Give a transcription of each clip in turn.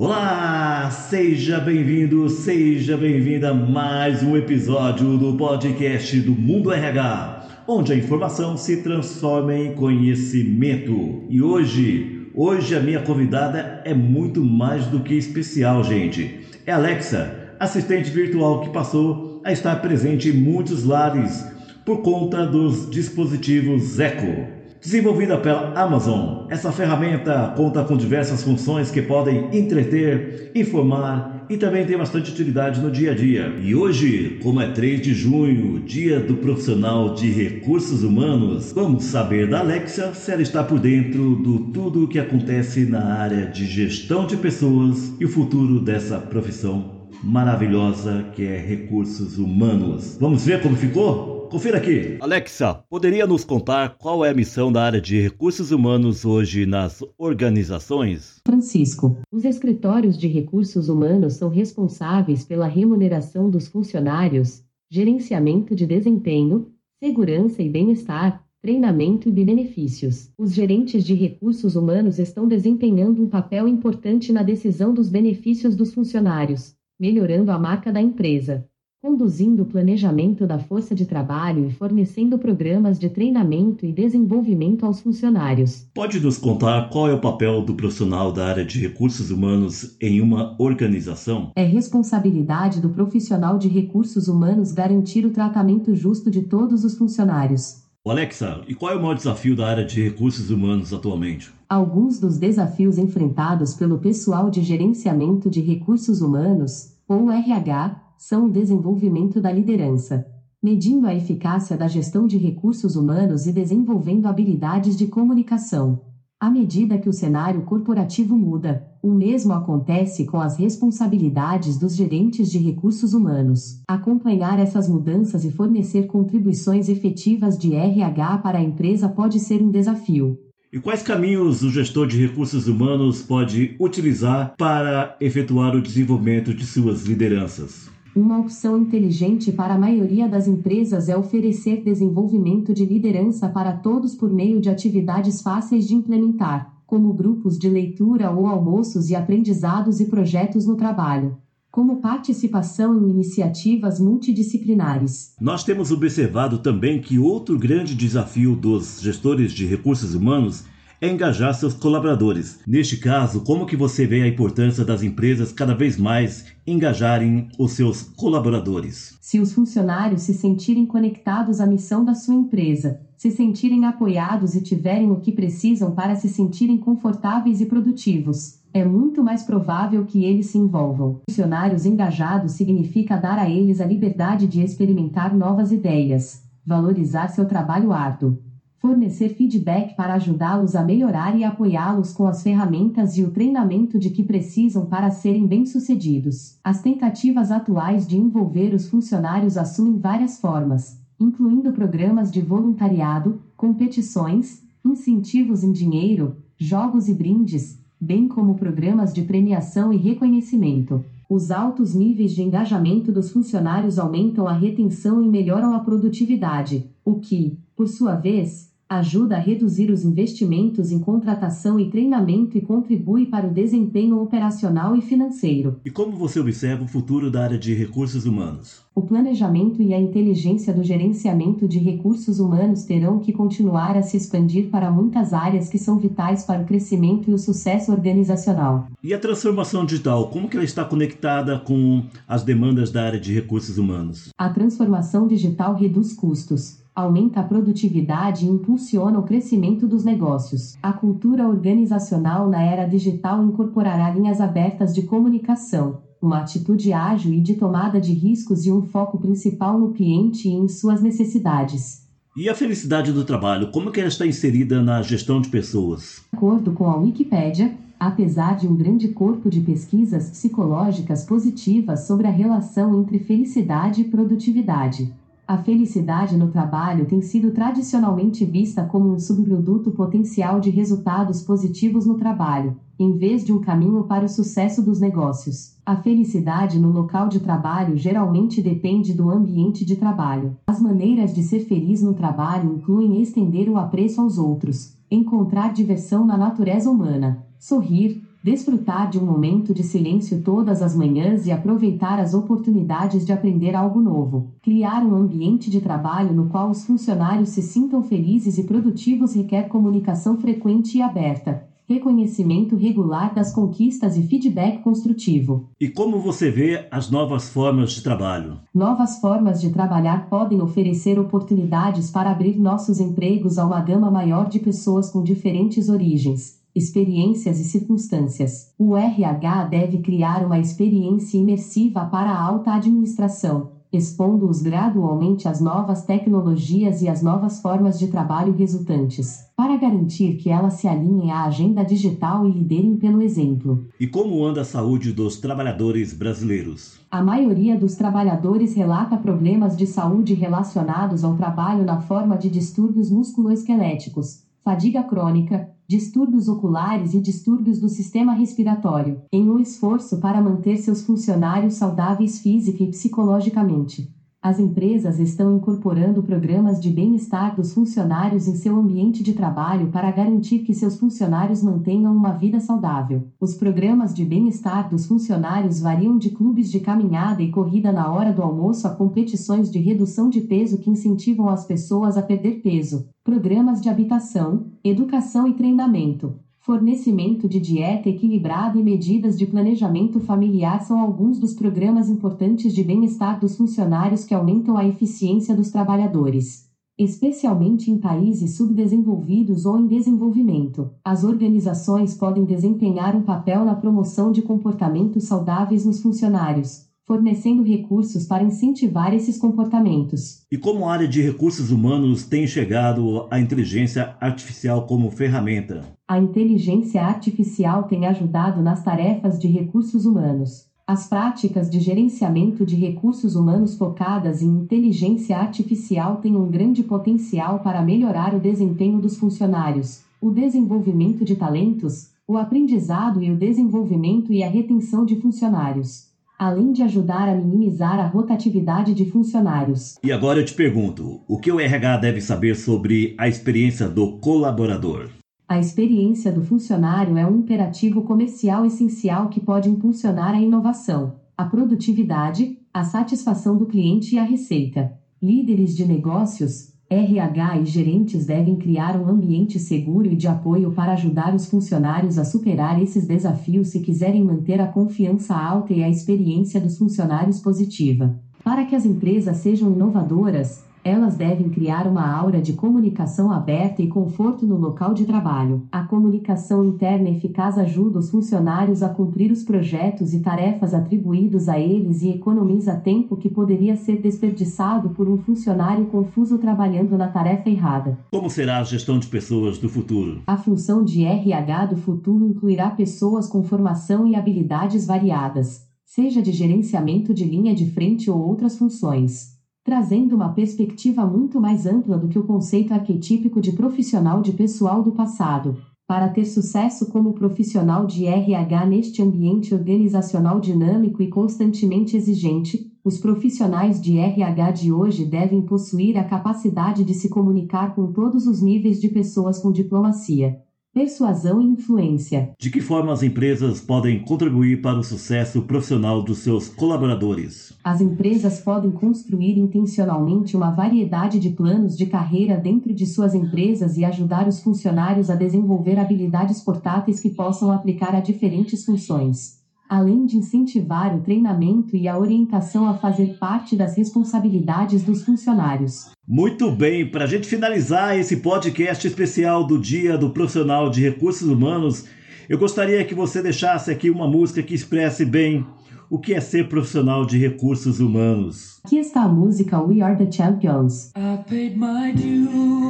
Olá, seja bem-vindo, seja bem-vinda a mais um episódio do podcast do Mundo RH, onde a informação se transforma em conhecimento. E hoje, hoje a minha convidada é muito mais do que especial, gente. É Alexa, assistente virtual que passou a estar presente em muitos lares por conta dos dispositivos Echo. Desenvolvida pela Amazon, essa ferramenta conta com diversas funções que podem entreter, informar e também tem bastante utilidade no dia a dia. E hoje, como é 3 de junho, dia do profissional de recursos humanos, vamos saber da Alexa se ela está por dentro do tudo o que acontece na área de gestão de pessoas e o futuro dessa profissão maravilhosa que é recursos humanos. Vamos ver como ficou? Confira aqui. Alexa, poderia nos contar qual é a missão da área de recursos humanos hoje nas organizações? Francisco, os escritórios de recursos humanos são responsáveis pela remuneração dos funcionários, gerenciamento de desempenho, segurança e bem-estar, treinamento e benefícios. Os gerentes de recursos humanos estão desempenhando um papel importante na decisão dos benefícios dos funcionários, melhorando a marca da empresa conduzindo o planejamento da força de trabalho e fornecendo programas de treinamento e desenvolvimento aos funcionários. Pode nos contar qual é o papel do profissional da área de recursos humanos em uma organização? É responsabilidade do profissional de recursos humanos garantir o tratamento justo de todos os funcionários. Alexa, e qual é o maior desafio da área de recursos humanos atualmente? Alguns dos desafios enfrentados pelo pessoal de gerenciamento de recursos humanos, ou RH, são o desenvolvimento da liderança, medindo a eficácia da gestão de recursos humanos e desenvolvendo habilidades de comunicação. À medida que o cenário corporativo muda, o mesmo acontece com as responsabilidades dos gerentes de recursos humanos. Acompanhar essas mudanças e fornecer contribuições efetivas de RH para a empresa pode ser um desafio. E quais caminhos o gestor de recursos humanos pode utilizar para efetuar o desenvolvimento de suas lideranças? Uma opção inteligente para a maioria das empresas é oferecer desenvolvimento de liderança para todos por meio de atividades fáceis de implementar, como grupos de leitura ou almoços e aprendizados e projetos no trabalho como participação em iniciativas multidisciplinares. Nós temos observado também que outro grande desafio dos gestores de recursos humanos é engajar seus colaboradores. Neste caso, como que você vê a importância das empresas cada vez mais engajarem os seus colaboradores? Se os funcionários se sentirem conectados à missão da sua empresa, se sentirem apoiados e tiverem o que precisam para se sentirem confortáveis e produtivos, é muito mais provável que eles se envolvam. Funcionários engajados significa dar a eles a liberdade de experimentar novas ideias, valorizar seu trabalho árduo, fornecer feedback para ajudá-los a melhorar e apoiá-los com as ferramentas e o treinamento de que precisam para serem bem-sucedidos. As tentativas atuais de envolver os funcionários assumem várias formas, incluindo programas de voluntariado, competições, incentivos em dinheiro, jogos e brindes, bem como programas de premiação e reconhecimento. Os altos níveis de engajamento dos funcionários aumentam a retenção e melhoram a produtividade, o que, por sua vez, ajuda a reduzir os investimentos em contratação e treinamento e contribui para o desempenho operacional e financeiro. E como você observa o futuro da área de recursos humanos? O planejamento e a inteligência do gerenciamento de recursos humanos terão que continuar a se expandir para muitas áreas que são vitais para o crescimento e o sucesso organizacional. E a transformação digital, como que ela está conectada com as demandas da área de recursos humanos? A transformação digital reduz custos aumenta a produtividade e impulsiona o crescimento dos negócios. A cultura organizacional na era digital incorporará linhas abertas de comunicação, uma atitude ágil e de tomada de riscos e um foco principal no cliente e em suas necessidades. E a felicidade do trabalho, como que ela está inserida na gestão de pessoas? De acordo com a Wikipédia, apesar de um grande corpo de pesquisas psicológicas positivas sobre a relação entre felicidade e produtividade, a felicidade no trabalho tem sido tradicionalmente vista como um subproduto potencial de resultados positivos no trabalho, em vez de um caminho para o sucesso dos negócios. A felicidade no local de trabalho geralmente depende do ambiente de trabalho. As maneiras de ser feliz no trabalho incluem estender o apreço aos outros, encontrar diversão na natureza humana, sorrir, desfrutar de um momento de silêncio todas as manhãs e aproveitar as oportunidades de aprender algo novo. Criar um ambiente de trabalho no qual os funcionários se sintam felizes e produtivos requer comunicação frequente e aberta reconhecimento regular das conquistas e feedback construtivo. E como você vê as novas formas de trabalho? Novas formas de trabalhar podem oferecer oportunidades para abrir nossos empregos a uma gama maior de pessoas com diferentes origens, experiências e circunstâncias. O RH deve criar uma experiência imersiva para a alta administração expondo-os gradualmente às novas tecnologias e às novas formas de trabalho resultantes, para garantir que elas se alinhem à agenda digital e liderem pelo exemplo. E como anda a saúde dos trabalhadores brasileiros? A maioria dos trabalhadores relata problemas de saúde relacionados ao trabalho na forma de distúrbios musculoesqueléticos, fadiga crônica, distúrbios oculares e distúrbios do sistema respiratório, em um esforço para manter seus funcionários saudáveis física e psicologicamente. As empresas estão incorporando programas de bem-estar dos funcionários em seu ambiente de trabalho para garantir que seus funcionários mantenham uma vida saudável. Os programas de bem-estar dos funcionários variam de clubes de caminhada e corrida na hora do almoço a competições de redução de peso que incentivam as pessoas a perder peso, programas de habitação, educação e treinamento, Fornecimento de dieta equilibrada e medidas de planejamento familiar são alguns dos programas importantes de bem-estar dos funcionários que aumentam a eficiência dos trabalhadores. Especialmente em países subdesenvolvidos ou em desenvolvimento, as organizações podem desempenhar um papel na promoção de comportamentos saudáveis nos funcionários, fornecendo recursos para incentivar esses comportamentos. E como a área de recursos humanos tem chegado à inteligência artificial como ferramenta? A inteligência artificial tem ajudado nas tarefas de recursos humanos. As práticas de gerenciamento de recursos humanos focadas em inteligência artificial têm um grande potencial para melhorar o desempenho dos funcionários, o desenvolvimento de talentos, o aprendizado e o desenvolvimento e a retenção de funcionários além de ajudar a minimizar a rotatividade de funcionários. E agora eu te pergunto: o que o RH deve saber sobre a experiência do colaborador? A experiência do funcionário é um imperativo comercial essencial que pode impulsionar a inovação, a produtividade, a satisfação do cliente e a receita. Líderes de negócios, RH e gerentes devem criar um ambiente seguro e de apoio para ajudar os funcionários a superar esses desafios se quiserem manter a confiança alta e a experiência dos funcionários positiva. Para que as empresas sejam inovadoras, elas devem criar uma aura de comunicação aberta e conforto no local de trabalho. A comunicação interna eficaz ajuda os funcionários a cumprir os projetos e tarefas atribuídos a eles e economiza tempo que poderia ser desperdiçado por um funcionário confuso trabalhando na tarefa errada. Como será a gestão de pessoas do futuro? A função de RH do futuro incluirá pessoas com formação e habilidades variadas, seja de gerenciamento de linha de frente ou outras funções trazendo uma perspectiva muito mais ampla do que o conceito arquetípico de profissional de pessoal do passado. Para ter sucesso como profissional de RH neste ambiente organizacional dinâmico e constantemente exigente, os profissionais de RH de hoje devem possuir a capacidade de se comunicar com todos os níveis de pessoas com diplomacia Persuasão e influência. De que forma as empresas podem contribuir para o sucesso profissional dos seus colaboradores? As empresas podem construir intencionalmente uma variedade de planos de carreira dentro de suas empresas e ajudar os funcionários a desenvolver habilidades portáteis que possam aplicar a diferentes funções além de incentivar o treinamento e a orientação a fazer parte das responsabilidades dos funcionários. Muito bem, para a gente finalizar esse podcast especial do Dia do Profissional de Recursos Humanos, eu gostaria que você deixasse aqui uma música que expresse bem o que é ser profissional de recursos humanos. Aqui está a música We Are the Champions. I paid my dues,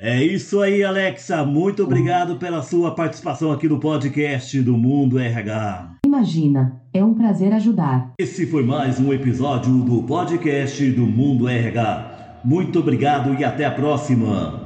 É isso aí, Alexa. Muito obrigado pela sua participação aqui no podcast do Mundo RH. Imagina, é um prazer ajudar. Esse foi mais um episódio do podcast do Mundo RH. Muito obrigado e até a próxima.